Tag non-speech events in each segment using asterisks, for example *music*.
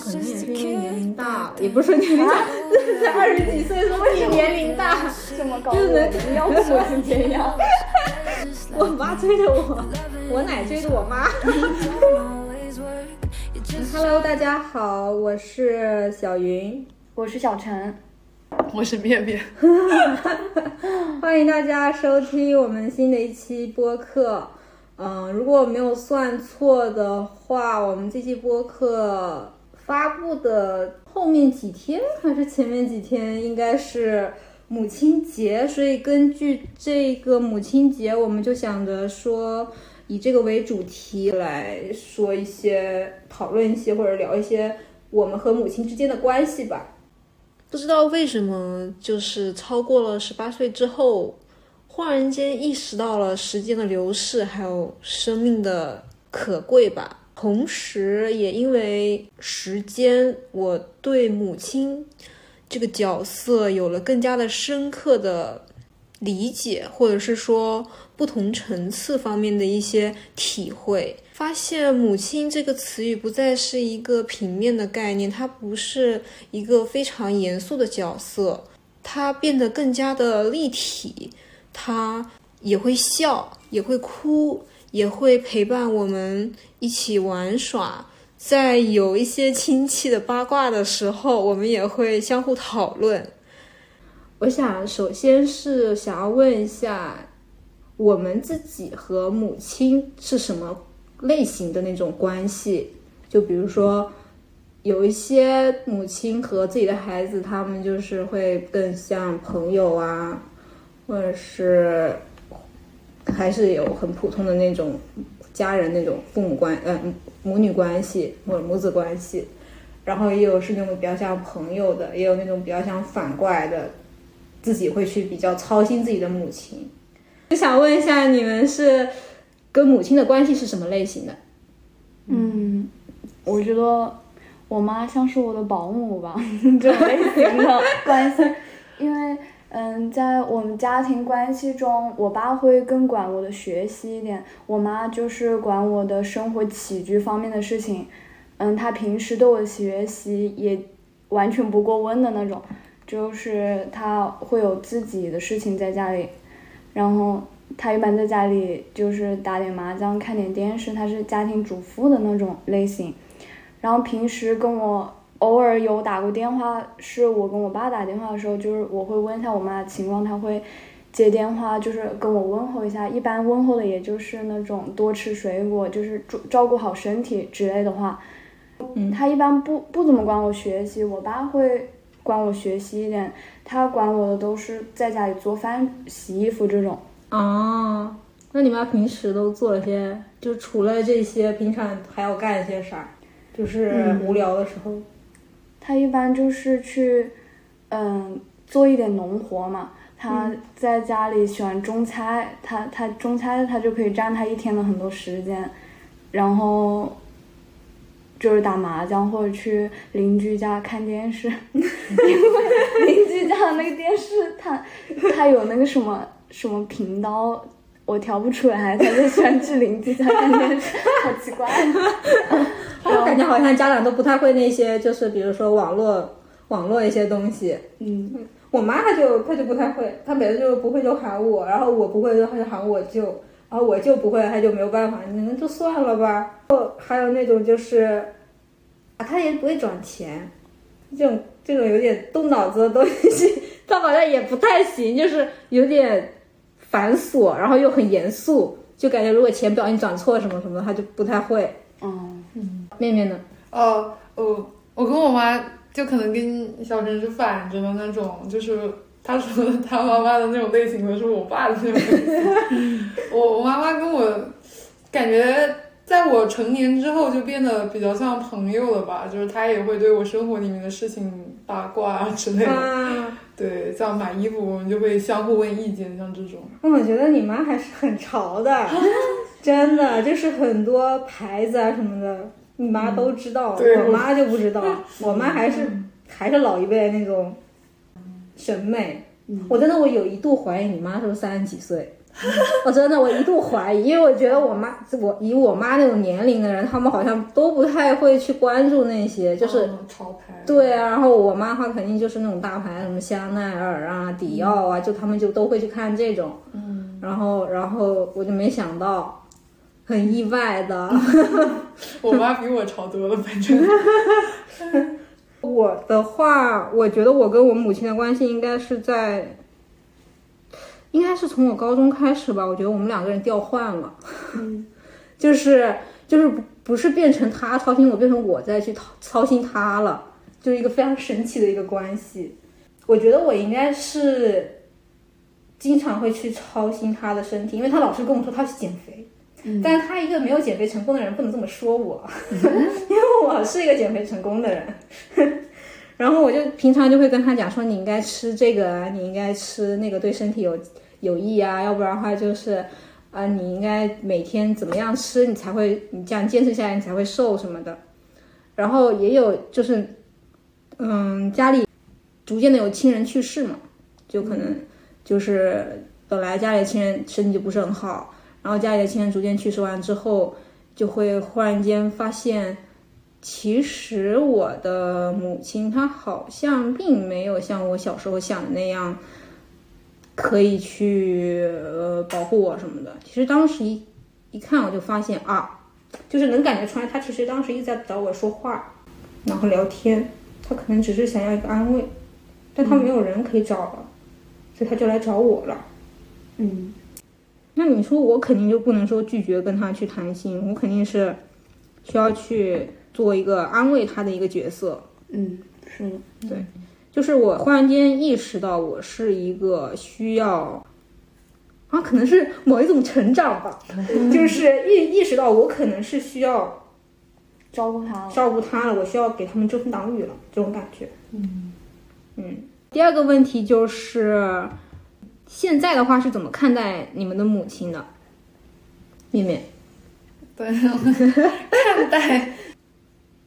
可能也是因为年龄大了，也不是说年龄大，*laughs* 才二十几岁，说你年龄大，这么高，就是能你要跟母亲节一样。*laughs* 我妈追着我，我奶追着我妈。*laughs* Hello，大家好，我是小云，我是小陈，我是面面。欢迎大家收听我们新的一期播客。嗯，如果我没有算错的话，我们这期播客发布的后面几天还是前面几天，应该是母亲节，所以根据这个母亲节，我们就想着说以这个为主题来说一些、讨论一些或者聊一些我们和母亲之间的关系吧。不知道为什么，就是超过了十八岁之后。忽然间意识到了时间的流逝，还有生命的可贵吧。同时，也因为时间，我对母亲这个角色有了更加的深刻的理解，或者是说不同层次方面的一些体会。发现“母亲”这个词语不再是一个平面的概念，它不是一个非常严肃的角色，它变得更加的立体。他也会笑，也会哭，也会陪伴我们一起玩耍。在有一些亲戚的八卦的时候，我们也会相互讨论。我想，首先是想要问一下，我们自己和母亲是什么类型的那种关系？就比如说，有一些母亲和自己的孩子，他们就是会更像朋友啊。或者是还是有很普通的那种家人那种父母关呃母女关系或者母子关系，然后也有是那种比较像朋友的，也有那种比较像反过来的，自己会去比较操心自己的母亲。就想问一下，你们是跟母亲的关系是什么类型的？嗯，我觉得我妈像是我的保姆吧，*laughs* 这类型的关系，因为。嗯，在我们家庭关系中，我爸会更管我的学习一点，我妈就是管我的生活起居方面的事情。嗯，她平时对我学习也完全不过问的那种，就是她会有自己的事情在家里，然后她一般在家里就是打点麻将、看点电视，她是家庭主妇的那种类型，然后平时跟我。偶尔有打过电话，是我跟我爸打电话的时候，就是我会问一下我妈的情况，他会接电话，就是跟我问候一下。一般问候的也就是那种多吃水果，就是照照顾好身体之类的话。嗯，他一般不不怎么管我学习，我爸会管我学习一点。他管我的都是在家里做饭、洗衣服这种。啊，那你妈平时都做了些？就除了这些，平常还要干些啥？就是无聊的时候。他一般就是去，嗯，做一点农活嘛。他在家里喜欢种菜，他他种菜，他就可以占他一天的很多时间。然后就是打麻将或者去邻居家看电视，*laughs* 因为邻居家的那个电视，他他有那个什么什么频道，我调不出来，他就喜欢去邻居家看电视，好奇怪。我感觉好像家长都不太会那些，就是比如说网络网络一些东西。嗯，我妈她就她就不太会，她每次就不会就喊我，然后我不会就她就喊我舅，然后我舅不会，她就没有办法，你们就算了吧。哦还有那种就是，啊，她也不会转钱，这种这种有点动脑子的东西，*laughs* 她好像也不太行，就是有点繁琐，然后又很严肃，就感觉如果钱不小心转错什么什么，她就不太会。嗯嗯，面面呢？哦，我我跟我妈就可能跟小陈是反着的那种，就是他说他妈妈的那种类型的是我爸的那种类型。我我妈妈跟我感觉，在我成年之后就变得比较像朋友了吧，就是她也会对我生活里面的事情八卦啊之类的。*laughs* 对，像买衣服，我们就会相互问意见，像这种。我觉得你妈还是很潮的。*laughs* 真的就是很多牌子啊什么的，你妈都知道，我妈就不知道。我妈还是还是老一辈那种审美。我真的我有一度怀疑你妈是不是三十几岁，*laughs* 我真的我一度怀疑，因为我觉得我妈我以我妈那种年龄的人，他们好像都不太会去关注那些，就是。嗯潮牌。对啊，然后我妈的话肯定就是那种大牌，什么香奈儿啊、迪奥啊，就他们就都会去看这种。嗯，然后，然后我就没想到，很意外的。*laughs* 我妈比我潮多了，反正。*laughs* 我的话，我觉得我跟我母亲的关系应该是在，应该是从我高中开始吧。我觉得我们两个人调换了，嗯，*laughs* 就是就是不不是变成他操心我，变成我再去操操心他了，就是一个非常神奇的一个关系。我觉得我应该是经常会去操心他的身体，因为他老是跟我说他去减肥。但是他一个没有减肥成功的人，不能这么说我，*laughs* 因为我是一个减肥成功的人。*laughs* 然后我就平常就会跟他讲说，你应该吃这个啊，你应该吃那个，对身体有有益啊，要不然的话就是，啊、你应该每天怎么样吃，你才会，你这样坚持下来，你才会瘦什么的。然后也有就是，嗯，家里逐渐的有亲人去世嘛，就可能就是本来家里亲人身体就不是很好。然后家里的亲人逐渐去世完之后，就会忽然间发现，其实我的母亲她好像并没有像我小时候想的那样，可以去呃保护我什么的。其实当时一一看我就发现啊，就是能感觉出来，她其实当时一直在找我说话，然后聊天，她可能只是想要一个安慰，但她没有人可以找了，所以她就来找我了。嗯，那你说我肯定就不能说拒绝跟他去谈心，我肯定是需要去做一个安慰他的一个角色。嗯，是的，就是我忽然间意识到，我是一个需要啊，可能是某一种成长吧，*laughs* 就是意意识到我可能是需要照顾他了。照顾他了，我需要给他们遮风挡雨了，这种感觉。嗯嗯。第二个问题就是，现在的话是怎么看待你们的母亲的？面面。对，看待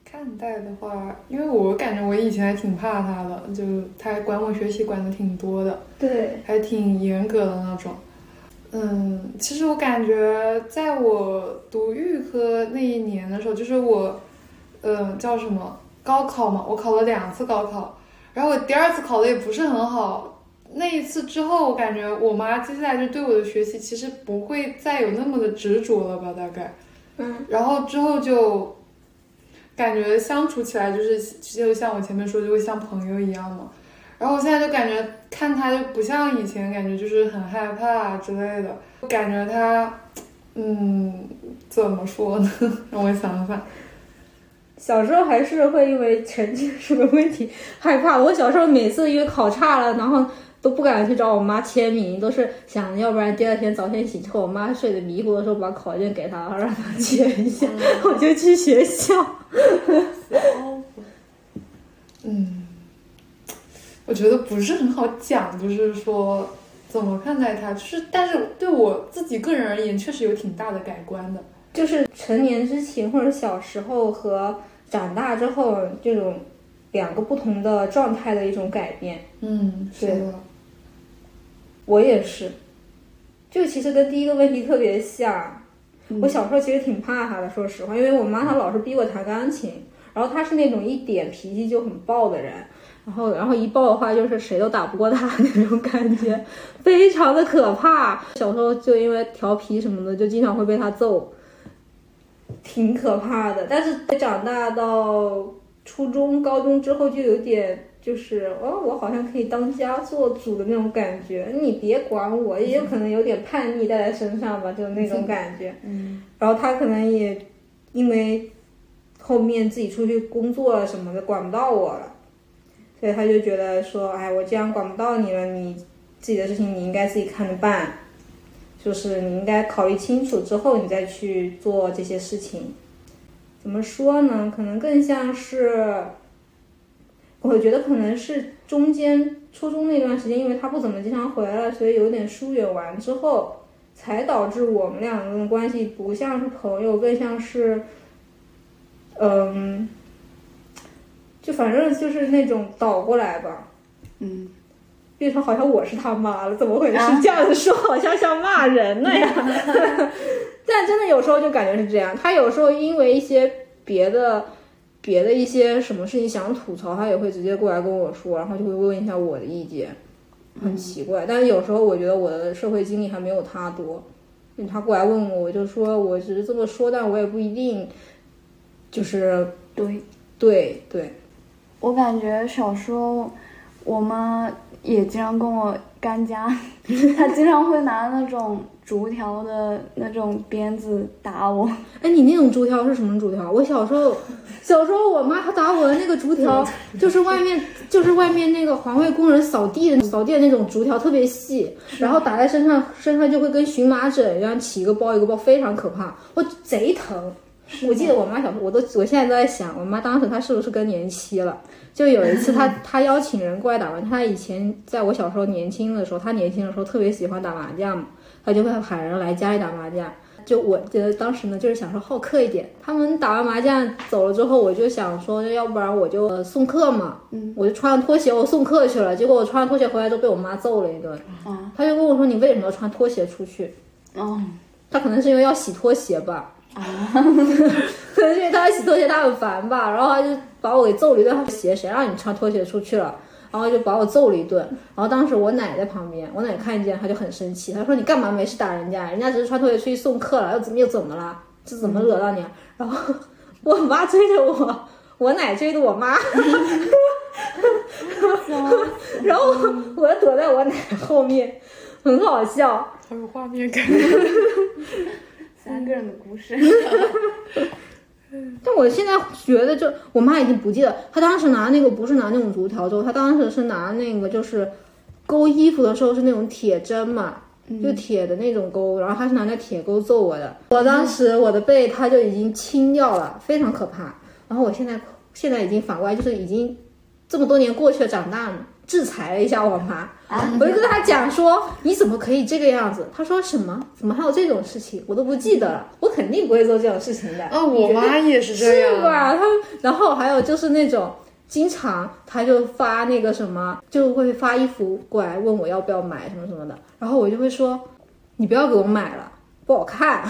看待的话，因为我感觉我以前还挺怕他的，就他管我学习管的挺多的，对，还挺严格的那种。嗯，其实我感觉在我读预科那一年的时候，就是我，呃，叫什么高考嘛，我考了两次高考，然后我第二次考的也不是很好。那一次之后，我感觉我妈接下来就对我的学习其实不会再有那么的执着了吧，大概。嗯。然后之后就感觉相处起来就是就像我前面说，就会像朋友一样嘛。然后我现在就感觉看她就不像以前，感觉就是很害怕啊之类的。我感觉她，嗯，怎么说呢？*laughs* 让我想想。小时候还是会因为成绩什么问题害怕。我小时候每次因为考差了，然后都不敢去找我妈签名，都是想要不然第二天早点醒之后，我妈睡得迷糊的时候把考卷给她，让她签一下，*laughs* 我就去学校。*laughs* 嗯，我觉得不是很好讲，就是说怎么看待他，就是但是对我自己个人而言，确实有挺大的改观的。就是成年之前或者小时候和长大之后这种两个不同的状态的一种改变。嗯，是的。我也是，就其实跟第一个问题特别像。我小时候其实挺怕他的，说实话，因为我妈她老是逼我弹钢琴，然后她是那种一点脾气就很暴的人，然后然后一暴的话就是谁都打不过她那种感觉，*laughs* 非常的可怕。小时候就因为调皮什么的，就经常会被她揍，挺可怕的。但是长大到初中、高中之后，就有点。就是哦，我好像可以当家做主的那种感觉，你别管我，也有可能有点叛逆带在身上吧，就是那种感觉。嗯，*laughs* 然后他可能也因为后面自己出去工作了什么的，管不到我了，所以他就觉得说，哎，我既然管不到你了，你自己的事情你应该自己看着办，就是你应该考虑清楚之后，你再去做这些事情。怎么说呢？可能更像是。我觉得可能是中间初中那段时间，因为他不怎么经常回来，所以有点疏远完之后，才导致我们两个人的关系不像是朋友，更像是，嗯，就反正就是那种倒过来吧。嗯，变成好像我是他妈了，怎么回事？这样子说好像像骂人那样。*laughs* 但真的有时候就感觉是这样，他有时候因为一些别的。别的一些什么事情想吐槽，他也会直接过来跟我说，然后就会问一下我的意见，很奇怪。但是有时候我觉得我的社会经历还没有他多，他过来问我，我就说我只是这么说，但我也不一定，就是对对对。我感觉小时候我妈也经常跟我干架，*laughs* 他经常会拿那种。竹条的那种鞭子打我，哎，你那种竹条是什么竹条？我小时候，*laughs* 小时候我妈她打我的那个竹条，*laughs* 就是外面就是外面那个环卫工人扫地的扫地的那种竹条，特别细，然后打在身上，身上就会跟荨麻疹一样起一个包一个包，非常可怕，我贼疼。我记得我妈小时候，我都我现在都在想，我妈当时她是不是更年期了？就有一次她 *laughs* 她邀请人过来打麻将，她以前在我小时候年轻的时候，她年轻的时候特别喜欢打麻将嘛。她就会喊人来家里打麻将，就我觉得当时呢，就是想说好客一点。他们打完麻将走了之后，我就想说，要不然我就送客嘛，嗯，我就穿上拖鞋我送客去了。结果我穿上拖鞋回来之后被我妈揍了一顿，啊，他就跟我说你为什么要穿拖鞋出去？哦，他可能是因为要洗拖鞋吧，*laughs* 啊，可能是因为他要洗拖鞋，他很烦吧，然后他就把我给揍了一顿。他鞋谁让你穿拖鞋出去了？然后就把我揍了一顿，然后当时我奶在旁边，我奶看见他就很生气，他说你干嘛没事打人家？人家只是穿拖鞋出去送客了，又怎么又怎么了？这怎么惹到你？然后我妈追着我，我奶追着我妈，*laughs* 然后我躲在我奶后面，很好笑，好有画面感，三个人的故事。*laughs* 但我现在觉得，就我妈已经不记得，她当时拿那个不是拿那种竹条揍，她当时是拿那个就是勾衣服的时候是那种铁针嘛，就铁的那种勾，然后她是拿那铁钩揍我的。我当时我的背她就已经青掉了，非常可怕。然后我现在现在已经反过来，就是已经这么多年过去了，长大了。制裁了一下我妈，我就跟她讲说：“你怎么可以这个样子？”她说：“什么？怎么还有这种事情？我都不记得了。我肯定不会做这种事情的。”啊，我妈也是这样，*laughs* 是吧？她然后还有就是那种经常他就发那个什么，就会发衣服过来问我要不要买什么什么的，然后我就会说：“你不要给我买了。”不好看，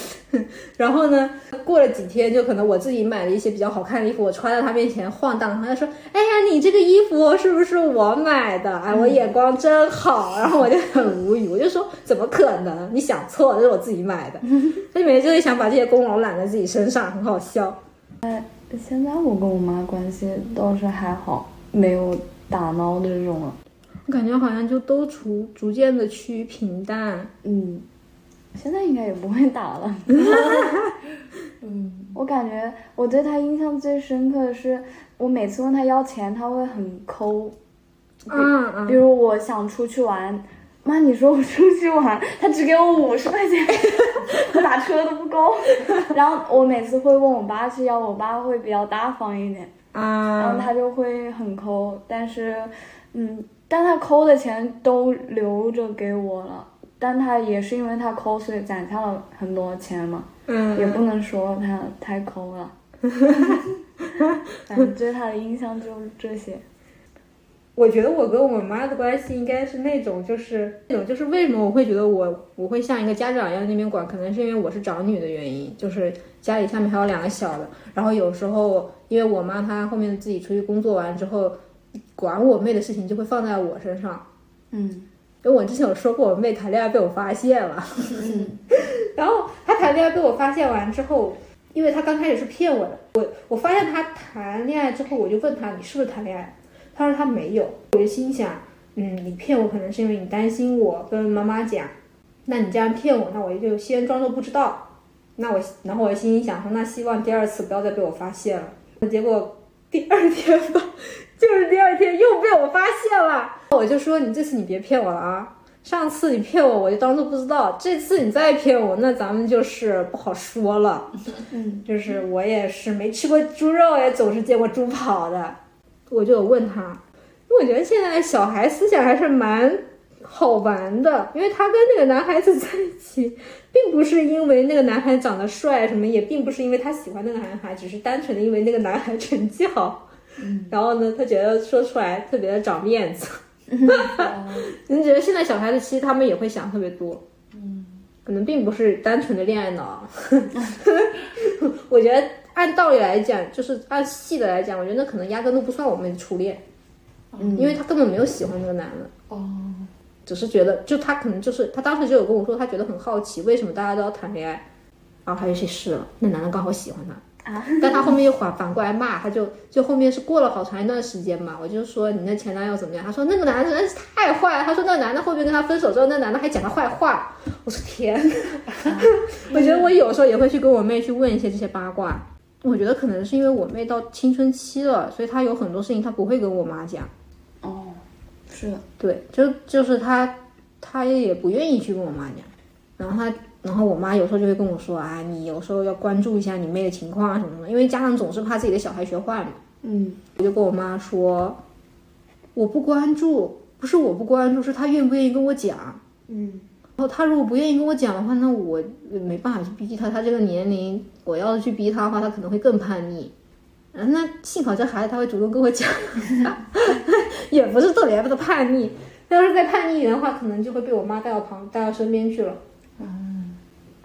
*laughs* 然后呢，过了几天，就可能我自己买了一些比较好看的衣服，我穿在他面前晃荡，他就说：“哎呀，你这个衣服是不是我买的？哎，我眼光真好。”然后我就很无语，我就说：“怎么可能？你想错了，这是我自己买的。*laughs* ”他每天就是想把这些功劳揽在自己身上，很好笑。哎，现在我跟我妈关系倒是还好，没有打闹的这种了。我感觉好像就都逐逐渐的趋于平淡。嗯。现在应该也不会打了。*laughs* 嗯，我感觉我对他印象最深刻的是，我每次问他要钱，他会很抠。嗯嗯。比如我想出去玩，妈，你说我出去玩，他只给我五十块钱，我打车都不够。然后我每次会问我爸去要，我爸会比较大方一点。啊。然后他就会很抠，但是，嗯，但他抠的钱都留着给我了。但他也是因为他抠，所以攒下了很多钱嘛。嗯，也不能说他太抠了。*laughs* 反正对他的印象就是这些。我觉得我跟我妈的关系应该是那种，就是那种，就是为什么我会觉得我我会像一个家长一样那边管，可能是因为我是长女的原因，就是家里下面还有两个小的，然后有时候因为我妈她后面自己出去工作完之后，管我妹的事情就会放在我身上。嗯。因为我之前有说过，我妹谈恋爱被我发现了，*laughs* 然后她谈恋爱被我发现完之后，因为她刚开始是骗我的，我我发现她谈恋爱之后，我就问她你是不是谈恋爱，她说她没有，我就心想，嗯，你骗我可能是因为你担心我跟妈妈讲，那你这样骗我，那我就先装作不知道，那我然后我心里想说，那希望第二次不要再被我发现了，结果第二天吧。就是第二天又被我发现了，我就说你这次你别骗我了啊！上次你骗我，我就当做不知道。这次你再骗我，那咱们就是不好说了。嗯，就是我也是没吃过猪肉，也总是见过猪跑的。我就有问他，因为我觉得现在小孩思想还是蛮好玩的，因为他跟那个男孩子在一起，并不是因为那个男孩长得帅什么，也并不是因为他喜欢那个男孩，只是单纯的因为那个男孩成绩好。然后呢，他觉得说出来特别的长面子。*laughs* 你觉得现在小孩子其实他们也会想特别多，嗯，可能并不是单纯的恋爱脑。*laughs* 我觉得按道理来讲，就是按细的来讲，我觉得那可能压根都不算我们初恋，嗯，因为他根本没有喜欢那个男的，哦，只是觉得就他可能就是他当时就有跟我说，他觉得很好奇，为什么大家都要谈恋爱，然后他就去试了，那男的刚好喜欢他。啊，*laughs* 但他后面又反反过来骂，他就就后面是过了好长一段时间嘛，我就说你那前男友怎么样？他说那个男的真是太坏了，他说那个男的后面跟他分手之后，那男的还讲他坏话。我说天，*laughs* 我觉得我有时候也会去跟我妹去问一些这些八卦。我觉得可能是因为我妹到青春期了，所以她有很多事情她不会跟我妈讲。哦，是的，对，就就是她她也不愿意去跟我妈讲，然后她。然后我妈有时候就会跟我说啊，你有时候要关注一下你妹的情况啊什么的，因为家长总是怕自己的小孩学坏嘛。嗯，我就跟我妈说，我不关注，不是我不关注，是她愿不愿意跟我讲。嗯，然后她如果不愿意跟我讲的话，那我没办法去逼她。她这个年龄，我要是去逼她的话，她可能会更叛逆。嗯，那幸好这孩子他会主动跟我讲，*laughs* 也不是特别的叛逆。要是再叛逆一点的话，可能就会被我妈带到旁带到身边去了。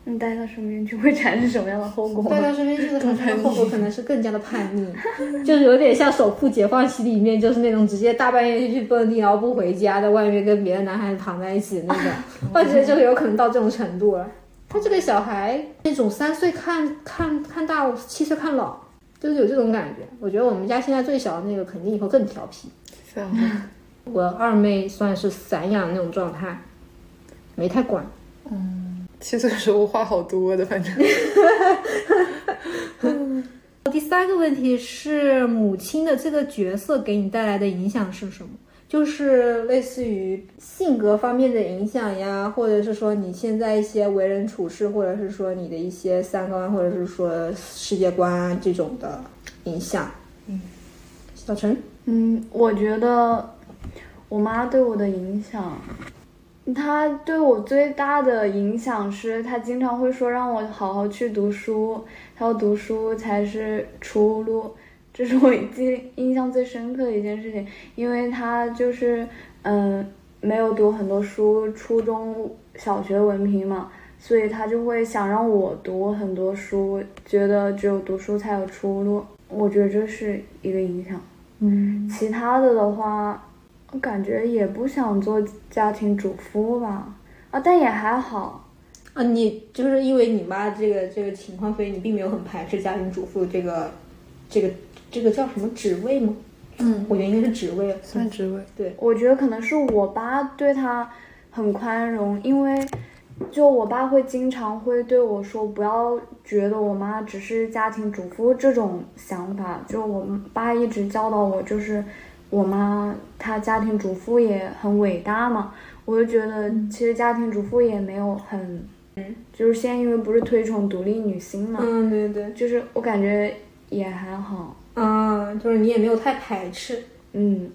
你带到身边去会产生什么样的后果？带到身边去的产生的后果可能是更加的叛逆，*laughs* 就是有点像《首富解放西》里面，就是那种直接大半夜就去蹦迪，然后不回家，在外面跟别的男孩子躺在一起的那种。*laughs* 我觉得就有可能到这种程度了。他这个小孩那种三岁看看看大，七岁看老，就是有这种感觉。我觉得我们家现在最小的那个肯定以后更调皮。我二妹算是散养那种状态，没太管。嗯，七岁的时候话好多的，反正。*laughs* 第三个问题是母亲的这个角色给你带来的影响是什么？就是类似于性格方面的影响呀，或者是说你现在一些为人处事，或者是说你的一些三观，或者是说世界观这种的影响。嗯，小陈，嗯，我觉得我妈对我的影响。他对我最大的影响是他经常会说让我好好去读书，他说读书才是出路，这是我记印象最深刻的一件事情。因为他就是嗯没有读很多书，初中小学文凭嘛，所以他就会想让我读很多书，觉得只有读书才有出路。我觉得这是一个影响。嗯，其他的的话。我感觉也不想做家庭主妇吧，啊，但也还好，啊，你就是因为你妈这个这个情况，所以你并没有很排斥家庭主妇这个，这个这个叫什么职位吗？嗯，我觉得应该是职位，算职位。对，我觉得可能是我爸对他很宽容，因为就我爸会经常会对我说，不要觉得我妈只是家庭主妇这种想法，就我爸一直教导我就是。我妈她家庭主妇也很伟大嘛，我就觉得其实家庭主妇也没有很，嗯，就是现在因为不是推崇独立女性嘛，嗯对对，就是我感觉也还好，嗯，就是你也没有太排斥，嗯，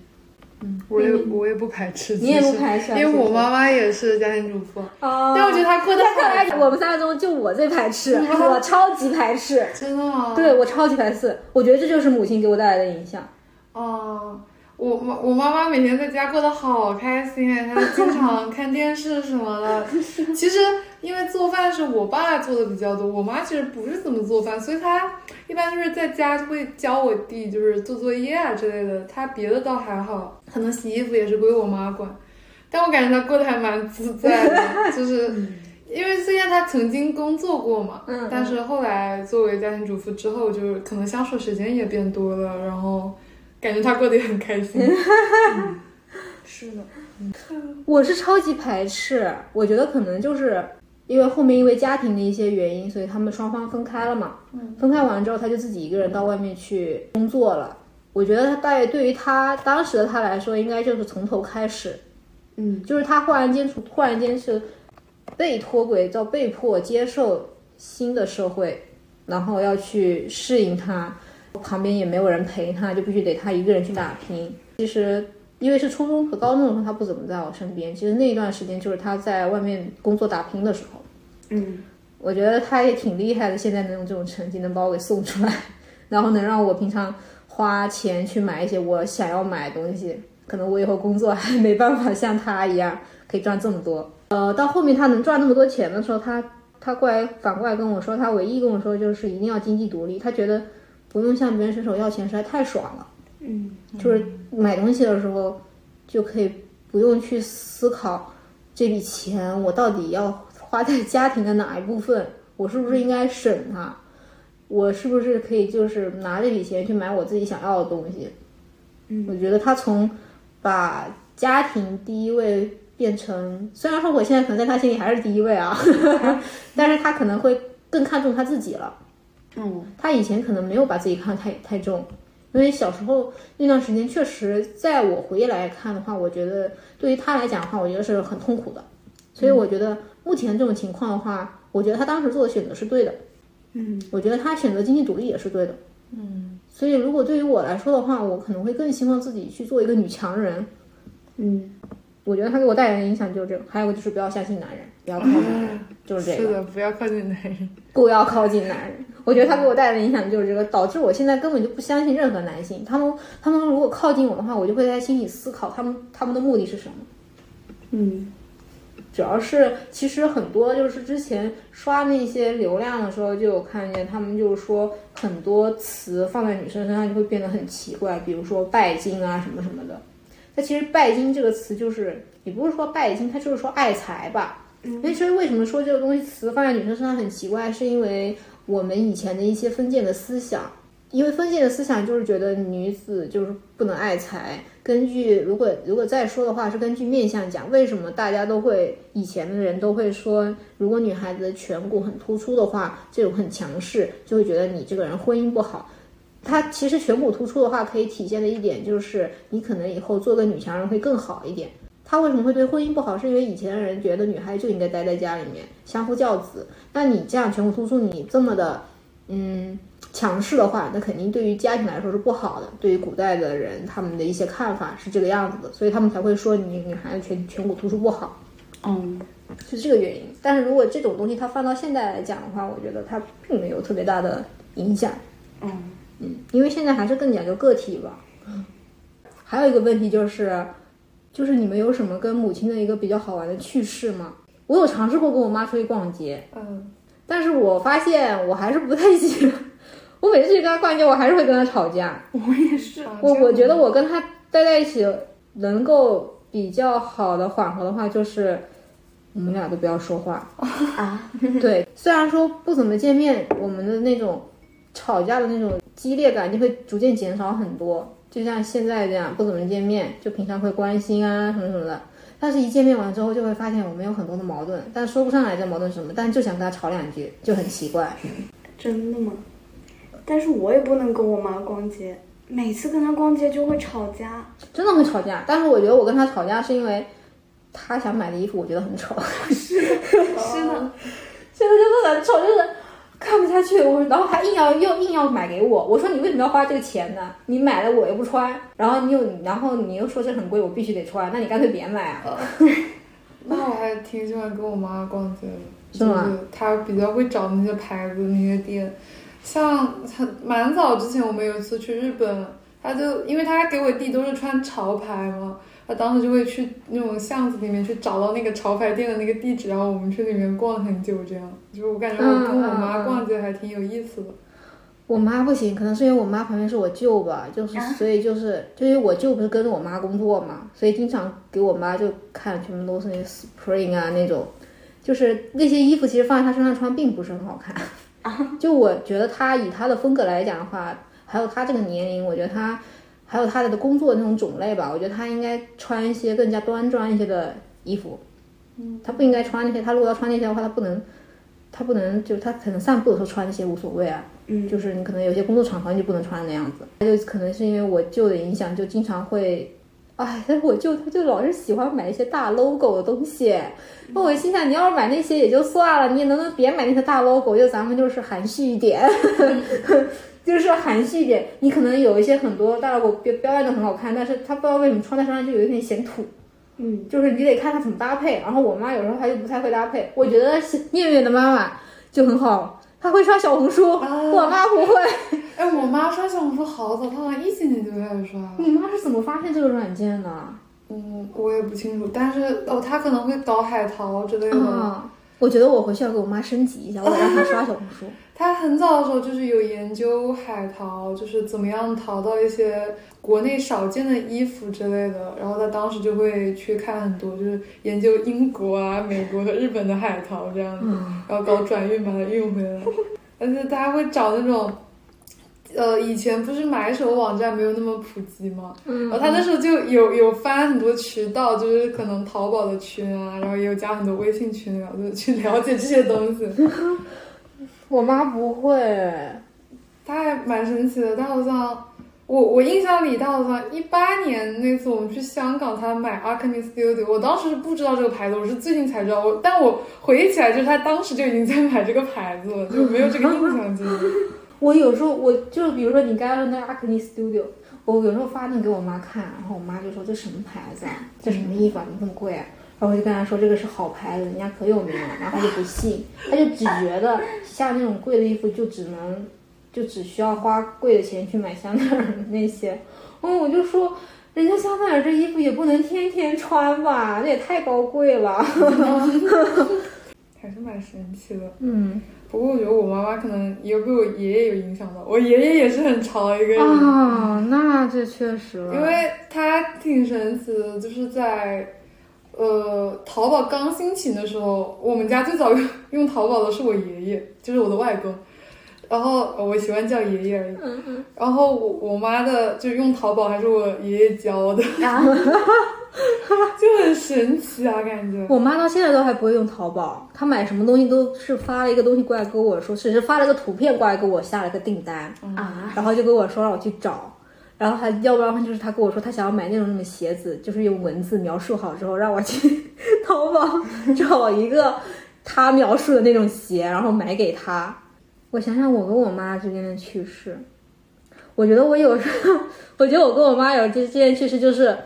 嗯，我也我也不排斥，你也不排斥，因为我妈妈也是家庭主妇，但我觉得她过得好，我们三个中就我最排斥，我超级排斥，真的吗？对我超级排斥，我觉得这就是母亲给我带来的影响，哦。我妈我妈妈每天在家过得好开心哎，她经常 *laughs* 看电视什么的。其实因为做饭是我爸做的比较多，我妈其实不是怎么做饭，所以她一般就是在家会教我弟，就是做作业啊之类的。她别的倒还好，可能洗衣服也是归我妈管。但我感觉她过得还蛮自在的，就是因为虽然她曾经工作过嘛，但是后来作为家庭主妇之后，就是可能相处时间也变多了，然后。感觉他过得也很开心，*laughs* 是的，我是超级排斥，我觉得可能就是因为后面因为家庭的一些原因，所以他们双方分开了嘛。分开完之后，他就自己一个人到外面去工作了。我觉得他大概对于他当时的他来说，应该就是从头开始。嗯，就是他忽然间从突然间是被脱轨，到被迫接受新的社会，然后要去适应它。旁边也没有人陪他，就必须得他一个人去打拼。其实因为是初中和高中的时候，他不怎么在我身边。其实那一段时间就是他在外面工作打拼的时候。嗯，我觉得他也挺厉害的，现在能有这种成绩，能把我给送出来，*laughs* 然后能让我平常花钱去买一些我想要买的东西。可能我以后工作还没办法像他一样可以赚这么多。呃，到后面他能赚那么多钱的时候，他他过来反过来跟我说，他唯一跟我说就是一定要经济独立，他觉得不用向别人伸手要钱实在太爽了。嗯，就是买东西的时候就可以不用去思考这笔钱我到底要花在家庭的哪一部分，我是不是应该省它，我是不是可以就是拿这笔钱去买我自己想要的东西。嗯，我觉得他从把家庭第一位变成，虽然说我现在可能在他心里还是第一位啊，*laughs* 但是他可能会更看重他自己了。嗯，他以前可能没有把自己看得太太重，因为小时候那段时间确实，在我回忆来看的话，我觉得对于他来讲的话，我觉得是很痛苦的。所以我觉得目前这种情况的话，我觉得他当时做的选择是对的。嗯，我觉得他选择经济独立也是对的。嗯，所以如果对于我来说的话，我可能会更希望自己去做一个女强人。嗯，我觉得他给我带来的影响就是这个，还有就是不要相信男人，不要靠近男人，就是这个。是的，不要靠近男人。不要靠近男人。我觉得他给我带来的影响就是这个，导致我现在根本就不相信任何男性。他们他们如果靠近我的话，我就会在心里思考他们他们的目的是什么。嗯，主要是其实很多就是之前刷那些流量的时候，就有看见他们就是说很多词放在女生身上就会变得很奇怪，比如说拜金啊什么什么的。那其实拜金这个词就是也不是说拜金，它就是说爱财吧。因为所以为什么说这个东西词放在女生身上很奇怪，是因为我们以前的一些封建的思想，因为封建的思想就是觉得女子就是不能爱财。根据如果如果再说的话，是根据面相讲，为什么大家都会以前的人都会说，如果女孩子的颧骨很突出的话，这种很强势，就会觉得你这个人婚姻不好。它其实颧骨突出的话，可以体现的一点就是你可能以后做个女强人会更好一点。他为什么会对婚姻不好？是因为以前的人觉得女孩就应该待在家里面相夫教子。那你这样颧骨突出，你这么的嗯强势的话，那肯定对于家庭来说是不好的。对于古代的人，他们的一些看法是这个样子的，所以他们才会说你女孩子颧颧骨突出不好，嗯，是这个原因。但是如果这种东西它放到现在来讲的话，我觉得它并没有特别大的影响。嗯嗯，因为现在还是更讲究个体吧。还有一个问题就是，就是你们有什么跟母亲的一个比较好玩的趣事吗？我有尝试过跟我妈出去逛街，嗯，但是我发现我还是不太行。我每次去跟她逛街，我还是会跟她吵架。我也是。我我觉得我跟她待在一起能够比较好的缓和的话，就是我们俩都不要说话。*laughs* 啊，对，虽然说不怎么见面，我们的那种吵架的那种激烈感就会逐渐减少很多。就像现在这样不怎么见面，就平常会关心啊什么什么的。但是，一见面完之后，就会发现我们有很多的矛盾，但说不上来这矛盾是什么，但就想跟他吵两句，就很奇怪。真的吗？但是我也不能跟我妈逛街，每次跟她逛街就会吵架。真的会吵架。但是我觉得我跟她吵架是因为她想买的衣服我觉得很丑，是的，*laughs* 现在 *laughs* 就是很丑，就是看不下去。我然后还硬要又硬要买给我，我说你为什么要花这个钱呢？你买了我又不穿，然后你又然后你又说这很贵，我必须得穿，那你干脆别买啊。*laughs* 那我还挺喜欢跟我妈逛街的，是吗就是她比较会找那些牌子那些店，像很蛮早之前我们有一次去日本，她就因为她给我弟都是穿潮牌嘛，她当时就会去那种巷子里面去找到那个潮牌店的那个地址，然后我们去里面逛很久，这样就是我感觉我跟我妈逛街还挺有意思的。我妈不行，可能是因为我妈旁边是我舅吧，就是所以就是就因为我舅不是跟着我妈工作嘛，所以经常给我妈就看全部都是那个 Spring 啊那种，就是那些衣服其实放在她身上穿并不是很好看。*laughs* 就我觉得她以她的风格来讲的话，还有她这个年龄，我觉得她还有她的工作那种种类吧，我觉得她应该穿一些更加端庄一些的衣服。嗯，她不应该穿那些，她如果要穿那些的话，她不能，她不能就他可能散步的时候穿那些无所谓啊。嗯，就是你可能有些工作场合你就不能穿那样子，就可能是因为我舅的影响，就经常会，哎，但是我舅他就老是喜欢买一些大 logo 的东西，那我心想，你要是买那些也就算了，你能不能别买那些大 logo？就咱们就是含蓄一点，*laughs* 就是含蓄一点。你可能有一些很多大 logo 标标案的很好看，但是他不知道为什么穿在身上就有一点显土。嗯，就是你得看它怎么搭配。然后我妈有时候她就不太会搭配，我觉得是念念的妈妈就很好。她会刷小红书，啊我妈不会。哎，我妈刷小红书好早，她好像一几年就开始刷了。你妈是怎么发现这个软件的？嗯，我也不清楚，但是哦，她可能会搞海淘之类的。啊，我觉得我回去要给我妈升级一下，我得让她 *laughs* 刷小红书。她很早的时候就是有研究海淘，就是怎么样淘到一些国内少见的衣服之类的。然后她当时就会去看很多，就是研究英国啊、美国和日本的海淘这样子，然后搞转运把它运回来。而且她还会找那种，呃，以前不是买手网站没有那么普及嘛？嗯然后他那时候就有有翻很多渠道，就是可能淘宝的群啊，然后也有加很多微信群聊，就去了解这些东西。*laughs* 我妈不会，她还蛮神奇的，她好像我我印象里他好像一八年那次我们去香港，他买 Arcane Studio，我当时是不知道这个牌子，我是最近才知道，我但我回忆起来就是他当时就已经在买这个牌子了，就没有这个印象记忆。我有时候我就比如说你刚刚说那个 Acne Studio，我有时候发那给我妈看，然后我妈就说这什么牌子啊，这什么衣服啊，怎么这么贵啊？然后我就跟她说这个是好牌子，人家可有名了，然后她就不信，她就只觉得像那种贵的衣服就只能就只需要花贵的钱去买香奈儿那些，哦，我就说。人家香奈儿这衣服也不能天天穿吧，那也太高贵了。*laughs* 还是蛮神奇的。嗯不过我觉得我妈妈可能也被我爷爷有影响到，我爷爷也是很潮的一个人。啊，那这确实了，因为他挺神奇的，就是在呃淘宝刚兴起的时候，我们家最早用 *laughs* 用淘宝的是我爷爷，就是我的外公。然后呃我喜欢叫爷爷而已。嗯嗯然后我我妈的就用淘宝还是我爷爷教的，啊，*laughs* *laughs* 就很神奇啊，感觉。我妈到现在都还不会用淘宝，她买什么东西都是发了一个东西过来跟我说，只是发了个图片过来给我下了个订单，啊，然后就跟我说让我去找，然后还要不然就是她跟我说她想要买那种那种鞋子，就是用文字描述好之后让我去 *laughs* 淘宝 *laughs* 找一个她描述的那种鞋，然后买给她。我想想我跟我妈之间的趣事，我觉得我有时候，我觉得我跟我妈有这这件趣事就是，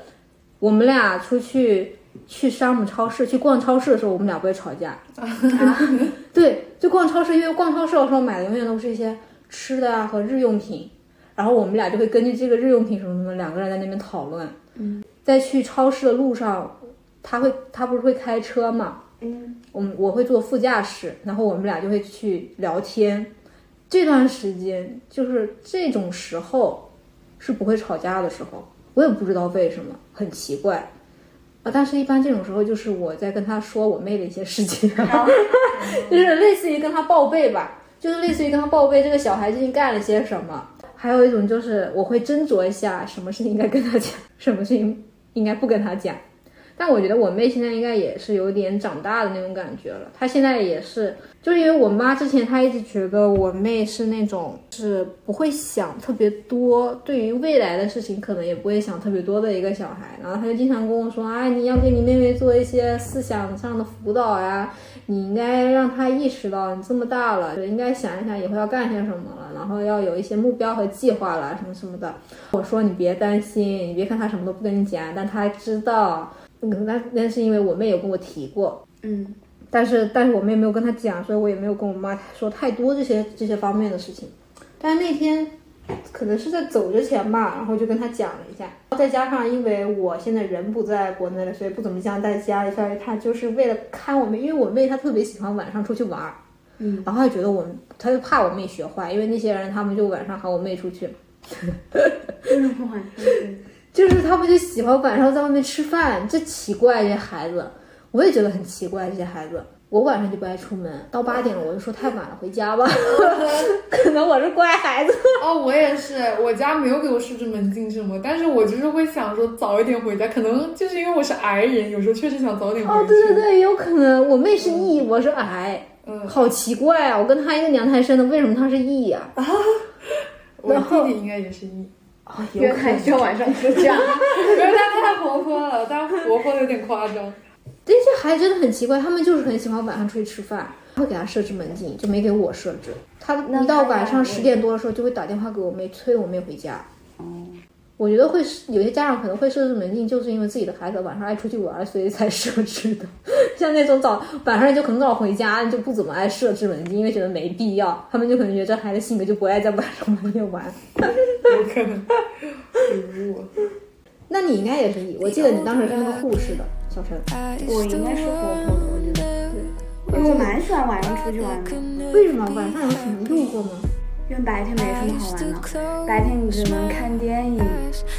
我们俩出去去山姆超市去逛超市的时候，我们俩不会吵架。*laughs* 对，就逛超市，因为逛超市的时候买的永远都是一些吃的啊和日用品，然后我们俩就会根据这个日用品什么什么，两个人在那边讨论。嗯，在去超市的路上，他会他不是会开车嘛？嗯，我我会坐副驾驶，然后我们俩就会去聊天。这段时间就是这种时候是不会吵架的时候，我也不知道为什么，很奇怪啊。但是，一般这种时候就是我在跟他说我妹的一些事情，*laughs* 就是类似于跟他报备吧，就是类似于跟他报备这个小孩最近干了些什么。还有一种就是我会斟酌一下，什么事情应该跟他讲，什么事情应该不跟他讲。但我觉得我妹现在应该也是有点长大的那种感觉了。她现在也是，就是因为我妈之前她一直觉得我妹是那种是不会想特别多，对于未来的事情可能也不会想特别多的一个小孩。然后她就经常跟我说啊，你要给你妹妹做一些思想上的辅导呀，你应该让她意识到你这么大了，就应该想一想以后要干些什么了，然后要有一些目标和计划了，什么什么的。我说你别担心，你别看她什么都不跟你讲，但她知道。嗯，那那是因为我妹有跟我提过，嗯，但是但是我妹没有跟她讲，所以我也没有跟我妈说太多这些这些方面的事情。但是那天可能是在走之前吧，然后就跟她讲了一下。再加上因为我现在人不在国内了，所以不怎么经常在家里，所以她就是为了看我妹，因为我妹她特别喜欢晚上出去玩儿，嗯，然后她觉得我，她就怕我妹学坏，因为那些人他们就晚上喊我妹出去，为什么晚上睡？就是他们就喜欢晚上在外面吃饭，这奇怪这孩子，我也觉得很奇怪这些孩子。我晚上就不爱出门，到八点了我就说太晚了，回家吧。*laughs* *laughs* 可能我是乖孩子。哦，我也是，我家没有给我设置门禁什么，但是我就是会想说早一点回家，可能就是因为我是癌人，有时候确实想早点回家。哦，对对对，也有可能我妹是 E，我是癌，嗯，好奇怪啊！我跟她一个娘胎生的，为什么她是 E 呀、*laughs* 我然后弟弟应该也是一，啊？因为有可能。他需要晚上 *laughs* 睡觉。因为他太活泼了，他活泼的有点夸张。这些孩子真的很奇怪，他们就是很喜欢晚上出去吃饭，会给他设置门禁，就没给我设置。他一到晚上十点多的时候，就会打电话给我妹，催我妹回家。哦，我觉得会是有些家长可能会设置门禁，就是因为自己的孩子晚上爱出去玩，所以才设置的。*laughs* 像那种早晚上就很早回家，就不怎么爱设置门禁，因为觉得没必要。他们就可能觉得这孩子性格就不爱在晚上半夜玩。有可能。*laughs* 那你应该也是，我记得你当时是那个护士的，小陈。我应该是活泼的，我觉得，对，因为我蛮喜欢晚上出去玩的。为什么晚上有什么诱惑吗？因为白天没什么好玩的，白天你只能看电影、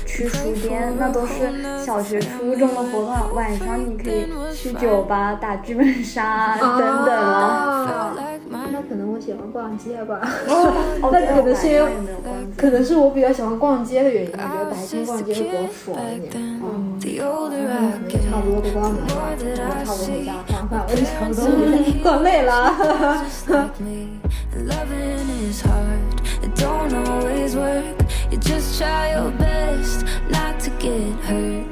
去书店，那都是小学、初中的活动。晚上你可以去酒吧打剧本杀等等了。那可能我喜欢逛街吧。哦，*laughs* 那可能是因为没有关系。可能是我比较喜欢逛街的原因，我觉得白天逛街会比较爽一点。可能也差不多都关门了，我差不多回家放饭，我就差不多回家逛累了。Loving is hard, it don't always work. You just try your best not to get hurt.